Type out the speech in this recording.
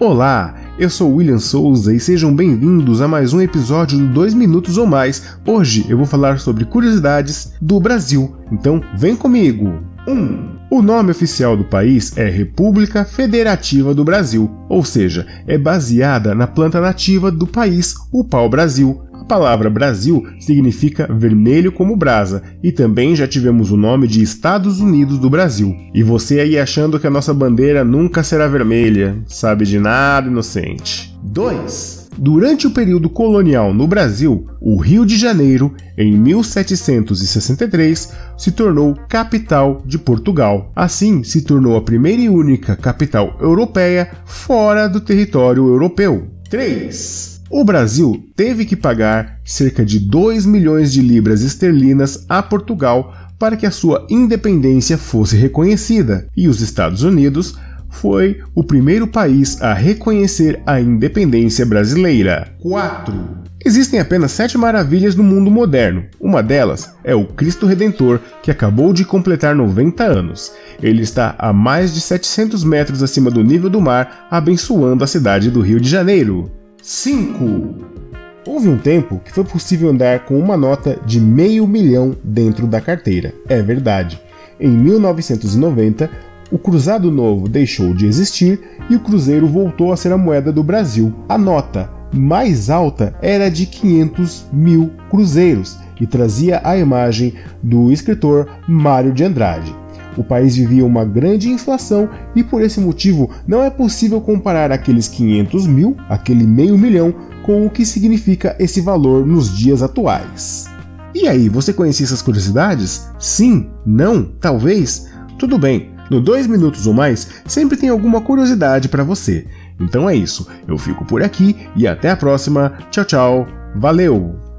Olá, eu sou William Souza e sejam bem-vindos a mais um episódio do 2 Minutos ou Mais. Hoje eu vou falar sobre curiosidades do Brasil, então vem comigo! 1. Um, o nome oficial do país é República Federativa do Brasil, ou seja, é baseada na planta nativa do país, o pau-brasil. Palavra Brasil significa vermelho como brasa e também já tivemos o nome de Estados Unidos do Brasil. E você aí achando que a nossa bandeira nunca será vermelha, sabe de nada, inocente. 2. Durante o período colonial no Brasil, o Rio de Janeiro, em 1763, se tornou capital de Portugal. Assim, se tornou a primeira e única capital europeia fora do território europeu. 3. O Brasil teve que pagar cerca de 2 milhões de libras esterlinas a Portugal para que a sua independência fosse reconhecida, e os Estados Unidos foi o primeiro país a reconhecer a independência brasileira. 4. Existem apenas sete maravilhas no mundo moderno. Uma delas é o Cristo Redentor, que acabou de completar 90 anos. Ele está a mais de 700 metros acima do nível do mar, abençoando a cidade do Rio de Janeiro. 5. Houve um tempo que foi possível andar com uma nota de meio milhão dentro da carteira. É verdade. Em 1990, o Cruzado Novo deixou de existir e o Cruzeiro voltou a ser a moeda do Brasil. A nota mais alta era de 500 mil cruzeiros e trazia a imagem do escritor Mário de Andrade. O país vivia uma grande inflação e por esse motivo não é possível comparar aqueles 500 mil, aquele meio milhão, com o que significa esse valor nos dias atuais. E aí, você conhecia essas curiosidades? Sim? Não? Talvez? Tudo bem, no 2 minutos ou mais sempre tem alguma curiosidade para você. Então é isso, eu fico por aqui e até a próxima. Tchau, tchau, valeu!